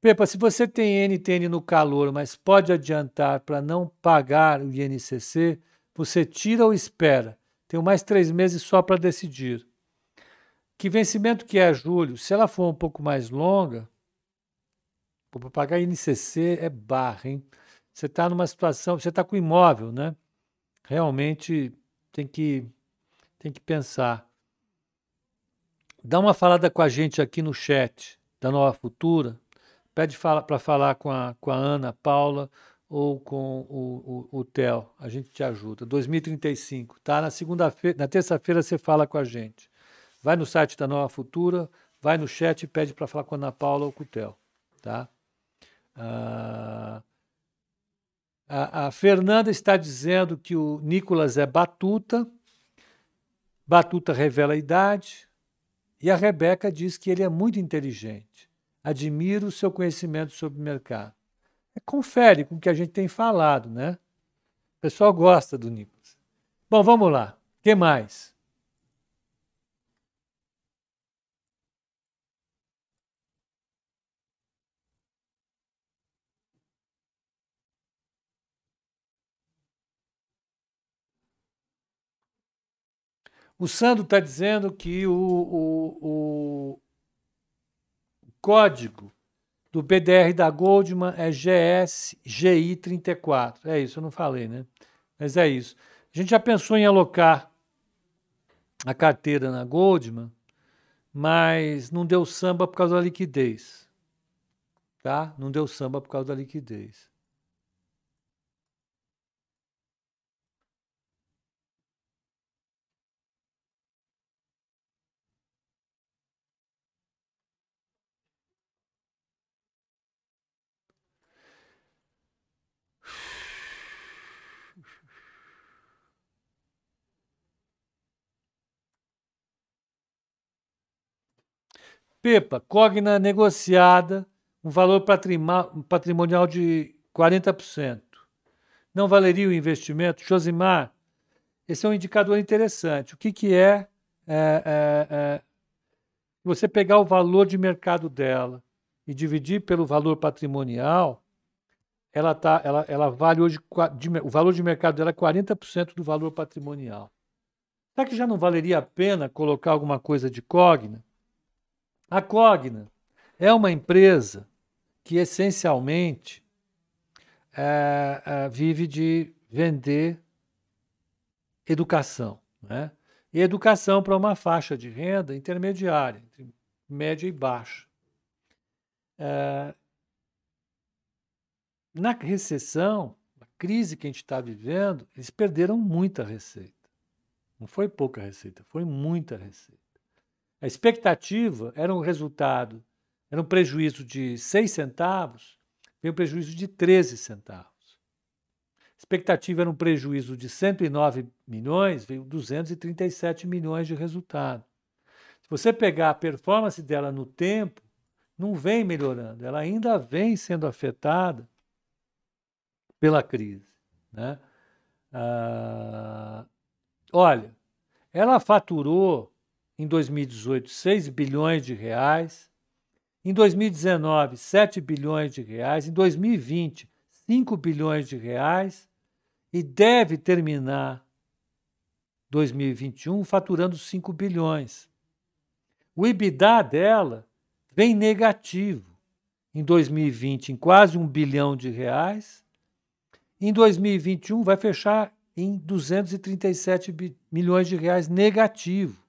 Pepa, se você tem NTN no calor, mas pode adiantar para não pagar o INCC, você tira ou espera? Tenho mais três meses só para decidir. Que vencimento que é julho? Se ela for um pouco mais longa, para pagar INCC é barra, hein? Você está numa situação, você está com imóvel, né? Realmente tem que, tem que pensar. Dá uma falada com a gente aqui no chat da Nova Futura. Pede fala, para falar com a, com a Ana Paula ou com o, o, o Theo. A gente te ajuda. 2035, tá? Na segunda-feira, na terça-feira você fala com a gente. Vai no site da Nova Futura, vai no chat e pede para falar com a Ana Paula ou com o Theo, tá? Ah, a, a Fernanda está dizendo que o Nicolas é batuta, batuta revela a idade, e a Rebeca diz que ele é muito inteligente. Admiro o seu conhecimento sobre o mercado. É, confere com o que a gente tem falado, né? O pessoal gosta do Nicolas. Bom, vamos lá. O que mais? O Sandro está dizendo que o, o, o, código do BDR da Goldman é GSGI34. É isso, eu não falei, né? Mas é isso. A gente já pensou em alocar a carteira na Goldman, mas não deu samba por causa da liquidez. Tá? Não deu samba por causa da liquidez. Pepa, Cogna negociada, um valor patrimonial de 40%. Não valeria o investimento? Josimar, esse é um indicador interessante. O que, que é, é, é, é você pegar o valor de mercado dela e dividir pelo valor patrimonial, ela, tá, ela, ela vale hoje, de, o valor de mercado dela é 40% do valor patrimonial. Será que já não valeria a pena colocar alguma coisa de Cogna? A Cogna é uma empresa que essencialmente é, é, vive de vender educação. Né? E educação para uma faixa de renda intermediária, entre média e baixa. É, na recessão, a crise que a gente está vivendo, eles perderam muita receita. Não foi pouca receita, foi muita receita. A expectativa era um resultado, era um prejuízo de 6 centavos, veio um prejuízo de 13 centavos. A expectativa era um prejuízo de 109 milhões, veio 237 milhões de resultado. Se você pegar a performance dela no tempo, não vem melhorando, ela ainda vem sendo afetada pela crise. Né? Ah, olha, ela faturou em 2018 6 bilhões de reais, em 2019 7 bilhões de reais, em 2020 5 bilhões de reais. E deve terminar 2021 faturando 5 bilhões. O EBITDA dela vem negativo. Em 2020 em quase um bilhão de reais. Em 2021 vai fechar em 237 milhões de reais negativo.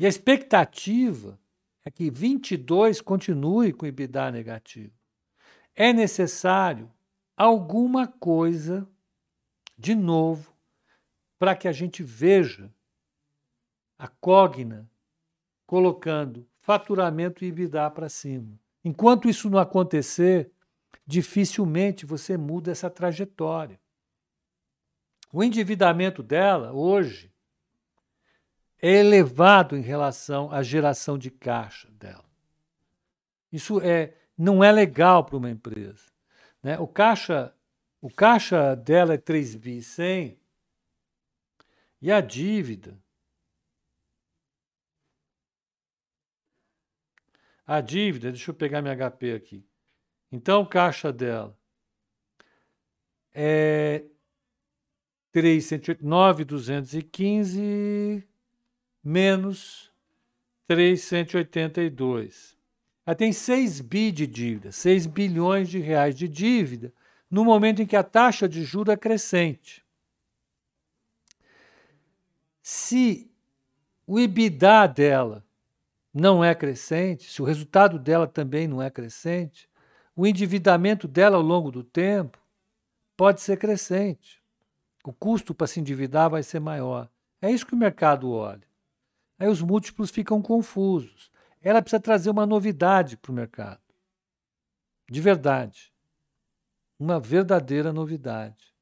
E a expectativa é que 22 continue com EBITDA negativo. É necessário alguma coisa de novo para que a gente veja a Cogna colocando faturamento e EBITDA para cima. Enquanto isso não acontecer, dificilmente você muda essa trajetória. O endividamento dela, hoje, elevado em relação à geração de caixa dela. Isso é, não é legal para uma empresa. Né? O, caixa, o caixa dela é 3 bi 100 e a dívida a dívida, deixa eu pegar minha HP aqui. Então, caixa dela é 9,215 menos 382. Ela tem 6 bi de dívida, 6 bilhões de reais de dívida, no momento em que a taxa de juros é crescente. Se o EBITDA dela não é crescente, se o resultado dela também não é crescente, o endividamento dela ao longo do tempo pode ser crescente. O custo para se endividar vai ser maior. É isso que o mercado olha. Aí os múltiplos ficam confusos. Ela precisa trazer uma novidade para o mercado. De verdade. Uma verdadeira novidade.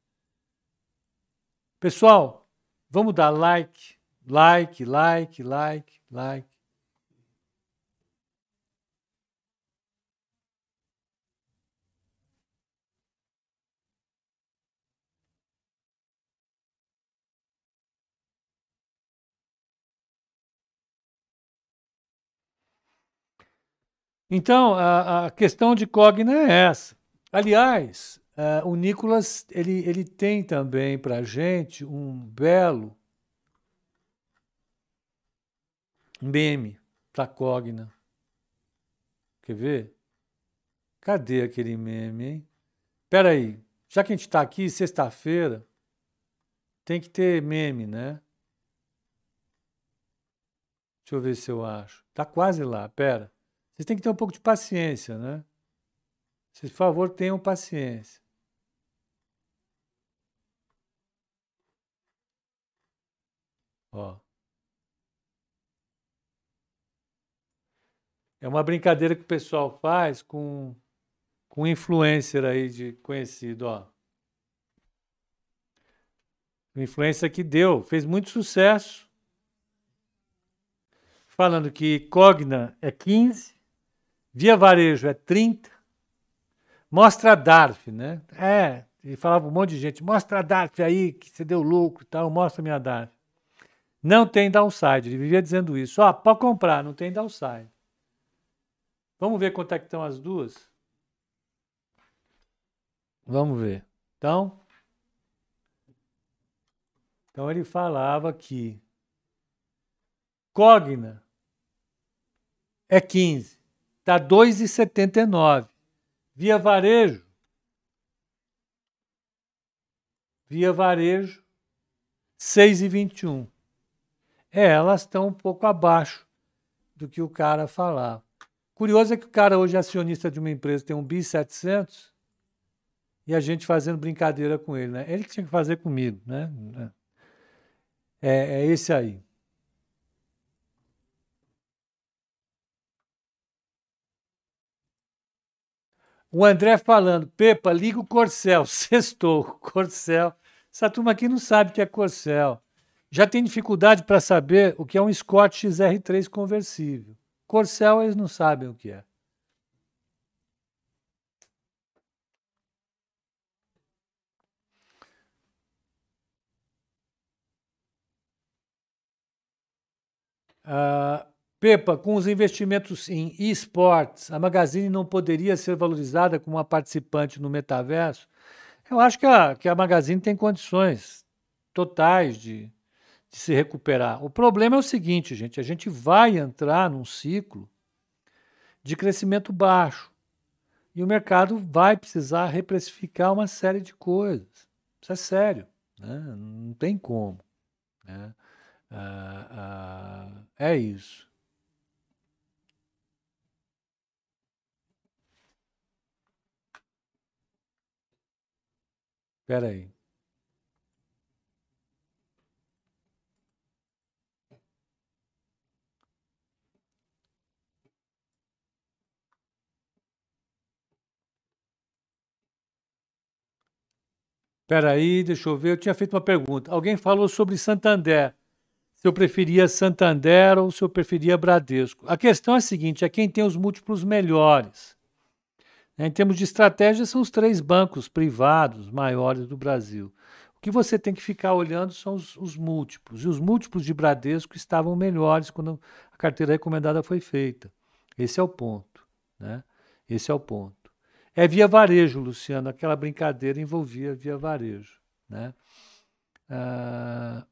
Pessoal, vamos dar like, like, like, like, like. Então, a, a questão de Cogna é essa. Aliás, uh, o Nicolas ele, ele tem também para a gente um belo meme para Cogna. Quer ver? Cadê aquele meme, hein? Espera aí. Já que a gente está aqui, sexta-feira, tem que ter meme, né? Deixa eu ver se eu acho. Tá quase lá, pera. Vocês têm que ter um pouco de paciência, né? Vocês, por favor, tenham paciência. Ó. É uma brincadeira que o pessoal faz com com influencer aí de conhecido, ó. Influencer que deu, fez muito sucesso. falando que Cogna é 15, Via Varejo é 30, mostra a DARF, né? É, e falava um monte de gente, mostra a DARF aí, que você deu lucro e tal, mostra a minha DARF. Não tem downside, ele vivia dizendo isso. Ó, pode comprar, não tem downside. Vamos ver quanto é que estão as duas? Vamos ver. Então, então ele falava que Cogna é 15, está 2,79. Via varejo, via varejo, 6,21. É, elas estão um pouco abaixo do que o cara falava. Curioso é que o cara hoje é acionista de uma empresa, tem um BI 700 e a gente fazendo brincadeira com ele, né? Ele tinha que fazer comigo, né? É, é esse aí. O André falando, Pepa, liga o Corcel. Sextou, Corcel. Essa turma aqui não sabe o que é Corcel. Já tem dificuldade para saber o que é um Scott XR3 conversível. Corcel eles não sabem o que é. Uh, Pepa, com os investimentos em esportes, a Magazine não poderia ser valorizada como uma participante no metaverso? Eu acho que a, que a Magazine tem condições totais de, de se recuperar. O problema é o seguinte, gente: a gente vai entrar num ciclo de crescimento baixo e o mercado vai precisar reprecificar uma série de coisas. Isso é sério, né? não tem como. Né? Ah, ah, é isso. Espera aí. Espera aí, deixa eu ver. Eu tinha feito uma pergunta. Alguém falou sobre Santander. Se eu preferia Santander ou se eu preferia Bradesco. A questão é a seguinte: é quem tem os múltiplos melhores. Né, em termos de estratégia, são os três bancos privados maiores do Brasil. O que você tem que ficar olhando são os, os, múltiplos. E os múltiplos de Bradesco estavam melhores quando a carteira recomendada foi feita. Esse é o ponto. Né? Esse é o ponto. É via varejo, Luciano. Aquela brincadeira envolvia via varejo. Né? Ah,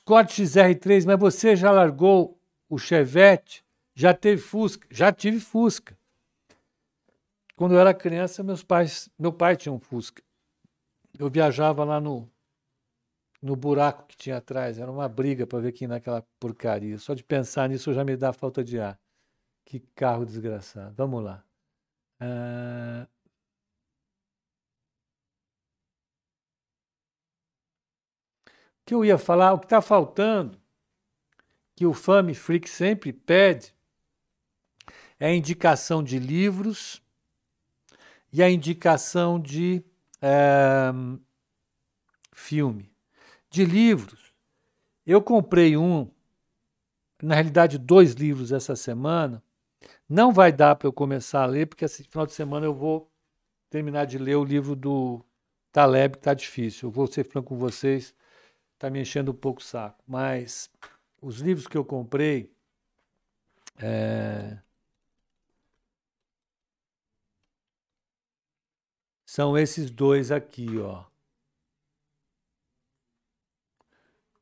Scott XR3, mas você já largou o Chevette? Já teve Fusca? Já tive Fusca. Quando eu era criança, meus pais, meu pai tinha um Fusca. Eu viajava lá no, no buraco que tinha atrás. Era uma briga para ver quem naquela porcaria. Só de pensar nisso já me dá falta de ar. Que carro desgraçado. Vamos lá. Uh... que eu ia falar, o que está faltando, que o Fame Freak sempre pede, é a indicação de livros e a indicação de é, filme. De livros, eu comprei um, na realidade, dois livros essa semana. Não vai dar para eu começar a ler, porque esse final de semana eu vou terminar de ler o livro do Taleb, que está difícil. Eu vou ser franco com vocês está me enchendo um pouco o saco. Mas os livros que eu comprei. É, são esses dois aqui, ó.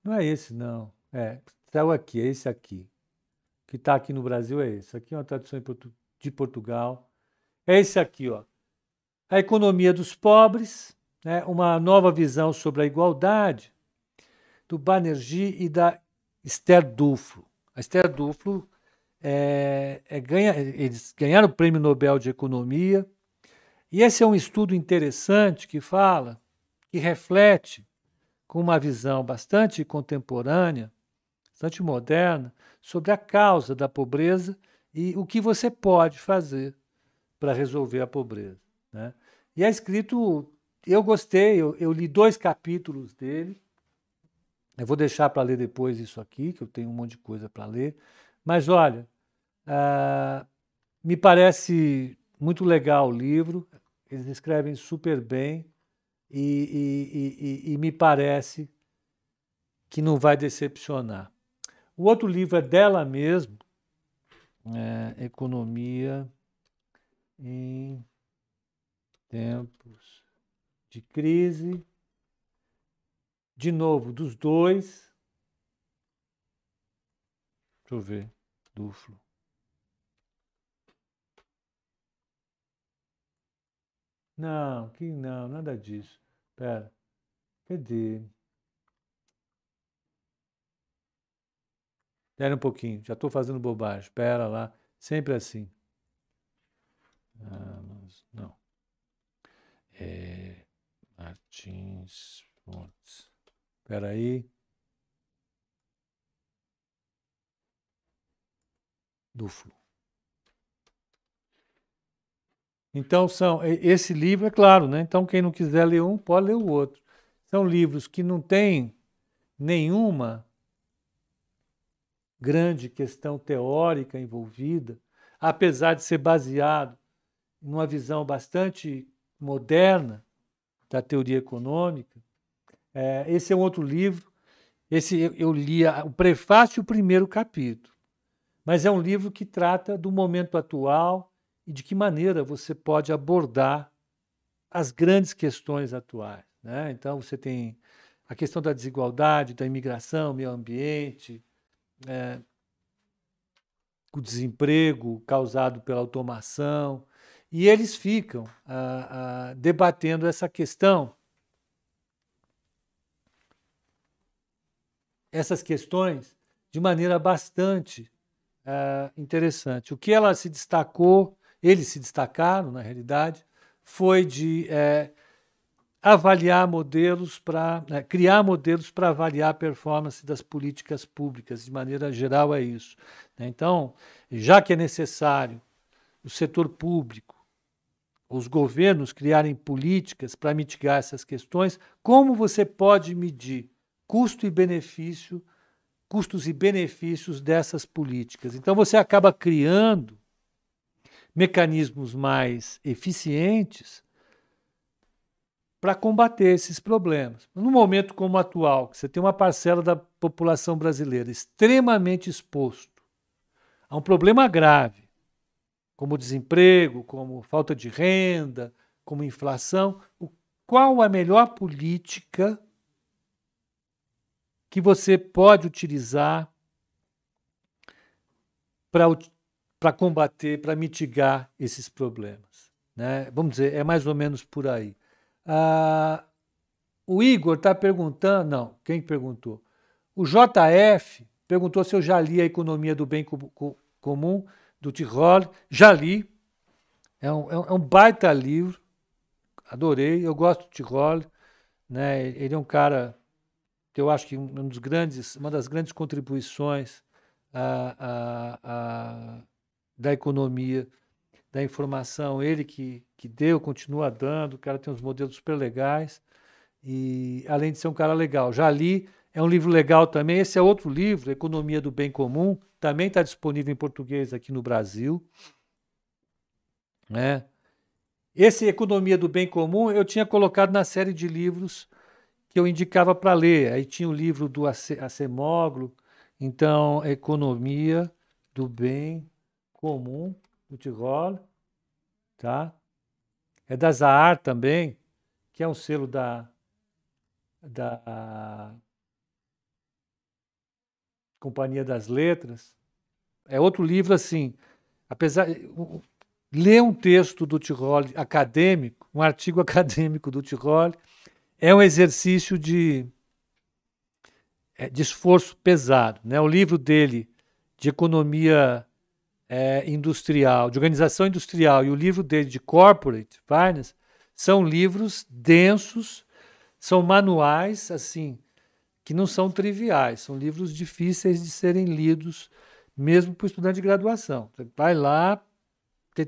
Não é esse, não. É, saiu aqui, é esse aqui. Que está aqui no Brasil é esse. Aqui é uma tradução de Portugal. É esse aqui, ó. A economia dos pobres, né? uma nova visão sobre a igualdade, do Banerjee e da Esther Duflo. A Esther Duflo é, é, ganha, eles ganharam o Prêmio Nobel de Economia, e esse é um estudo interessante que fala, que reflete com uma visão bastante contemporânea, bastante moderna, sobre a causa da pobreza e o que você pode fazer para resolver a pobreza. Né? E é escrito, eu gostei, eu, eu li dois capítulos dele. Eu vou deixar para ler depois isso aqui, que eu tenho um monte de coisa para ler. Mas olha, uh, me parece muito legal o livro, eles escrevem super bem e, e, e, e me parece que não vai decepcionar. O outro livro é dela mesmo, é, Economia em tempos de crise. De novo, dos dois. Deixa eu ver. Duflo. Não, que não, nada disso. Pera. Cadê? Espera um pouquinho, já estou fazendo bobagem. Espera lá, sempre assim. Ah, não. É, Martins Fontes. Espera aí. Duflo. Então são esse livro é claro, né? Então quem não quiser ler um pode ler o outro. São livros que não têm nenhuma grande questão teórica envolvida, apesar de ser baseado numa visão bastante moderna da teoria econômica. É, esse é um outro livro. Esse eu, eu li o prefácio e o primeiro capítulo. Mas é um livro que trata do momento atual e de que maneira você pode abordar as grandes questões atuais. Né? Então, você tem a questão da desigualdade, da imigração, meio ambiente, é, o desemprego causado pela automação, e eles ficam ah, ah, debatendo essa questão, essas questões, de maneira bastante ah, interessante. O que ela se destacou, eles se destacaram, na realidade, foi de eh, avaliar modelos para né, criar modelos para avaliar a performance das políticas públicas de maneira geral é isso né? então já que é necessário o setor público os governos criarem políticas para mitigar essas questões como você pode medir custo e benefício custos e benefícios dessas políticas então você acaba criando mecanismos mais eficientes para combater esses problemas. Num momento como o atual, que você tem uma parcela da população brasileira extremamente exposto a um problema grave, como desemprego, como falta de renda, como inflação, qual a melhor política que você pode utilizar para combater, para mitigar esses problemas? Né? Vamos dizer, é mais ou menos por aí. Ah, o Igor está perguntando, não, quem perguntou? O JF perguntou se eu já li a Economia do Bem Comum, do Tirol. Já li. É um, é um baita livro. Adorei. Eu gosto do Tirol. Né? Ele é um cara que eu acho que um dos grandes, uma das grandes contribuições a, a, a, da economia da informação, ele que, que deu, continua dando, o cara tem uns modelos super legais, e além de ser um cara legal. Já li, é um livro legal também. Esse é outro livro, Economia do Bem Comum, também está disponível em português aqui no Brasil. Né? Esse Economia do Bem Comum eu tinha colocado na série de livros que eu indicava para ler. Aí tinha o livro do Acemoglu, então Economia do Bem Comum do Tirol, tá? É da Zahar também, que é um selo da, da Companhia das Letras. É outro livro assim, apesar ler um texto do Tirol acadêmico, um artigo acadêmico do Tirol, é um exercício de, é, de esforço pesado. Né? O livro dele de economia é, industrial, de organização industrial e o livro dele de corporate finance são livros densos, são manuais assim que não são triviais, são livros difíceis de serem lidos mesmo para o estudante de graduação. Você vai lá,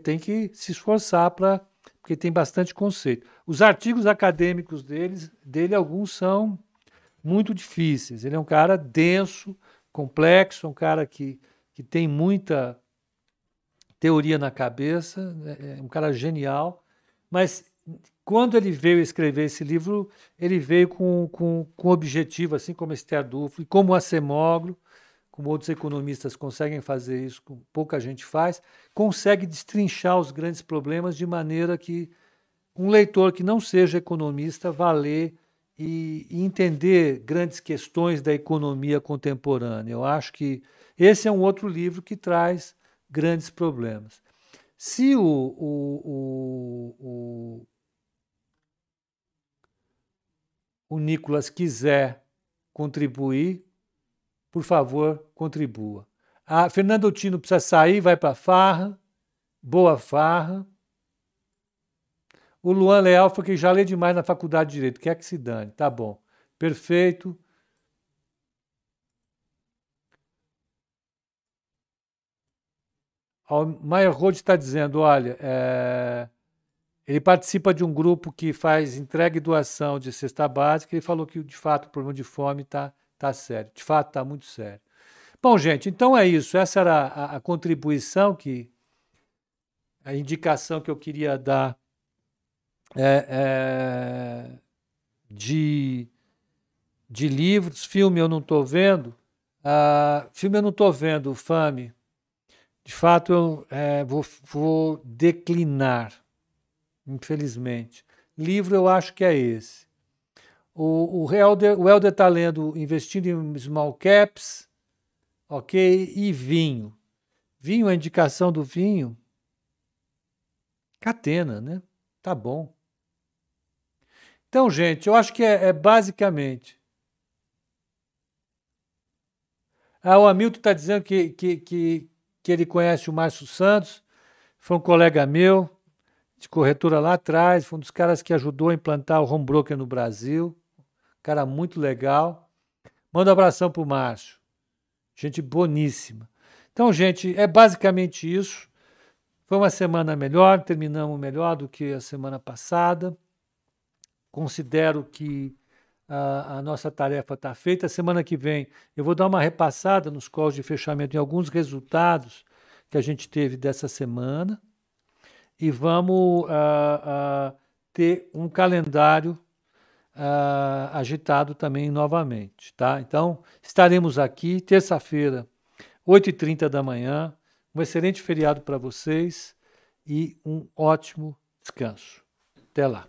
tem que se esforçar para. Porque tem bastante conceito. Os artigos acadêmicos deles, dele, alguns são muito difíceis. Ele é um cara denso, complexo, um cara que, que tem muita teoria na cabeça, é, é um cara genial, mas quando ele veio escrever esse livro, ele veio com, com, com objetivo, assim como Esther Duflo, e como a Semoglo, como outros economistas conseguem fazer isso, como pouca gente faz, consegue destrinchar os grandes problemas de maneira que um leitor que não seja economista vá ler e, e entender grandes questões da economia contemporânea. Eu acho que esse é um outro livro que traz grandes problemas. Se o, o, o, o, o Nicolas quiser contribuir, por favor, contribua. A Fernando Tino precisa sair, vai para farra. Boa farra. O Luan Leal foi que já lê demais na faculdade de Direito. Quer que se dane. Tá bom. Perfeito. O Maier Rode está dizendo: olha, é, ele participa de um grupo que faz entrega e doação de cesta básica. Ele falou que, de fato, o problema de fome está tá sério. De fato, está muito sério. Bom, gente, então é isso. Essa era a, a contribuição que. a indicação que eu queria dar é, é, de, de livros. Filme eu não estou vendo. Uh, filme eu não estou vendo, Fame. De fato, eu é, vou, vou declinar, infelizmente. Livro eu acho que é esse. O, o, Helder, o Helder está lendo Investindo em Small Caps, ok? E vinho. Vinho, a indicação do vinho, catena, né? Tá bom. Então, gente, eu acho que é, é basicamente. Ah, o Hamilton está dizendo que, que, que, que ele conhece o Márcio Santos, foi um colega meu de corretora lá atrás, foi um dos caras que ajudou a implantar o home broker no Brasil, cara muito legal. Manda um abração pro Márcio. Gente boníssima. Então, gente, é basicamente isso. Foi uma semana melhor, terminamos melhor do que a semana passada. Considero que a, a nossa tarefa está feita. Semana que vem eu vou dar uma repassada nos calls de fechamento em alguns resultados que a gente teve dessa semana e vamos uh, uh, ter um calendário uh, agitado também novamente, tá? Então, estaremos aqui terça-feira, 8h30 da manhã. Um excelente feriado para vocês e um ótimo descanso. Até lá.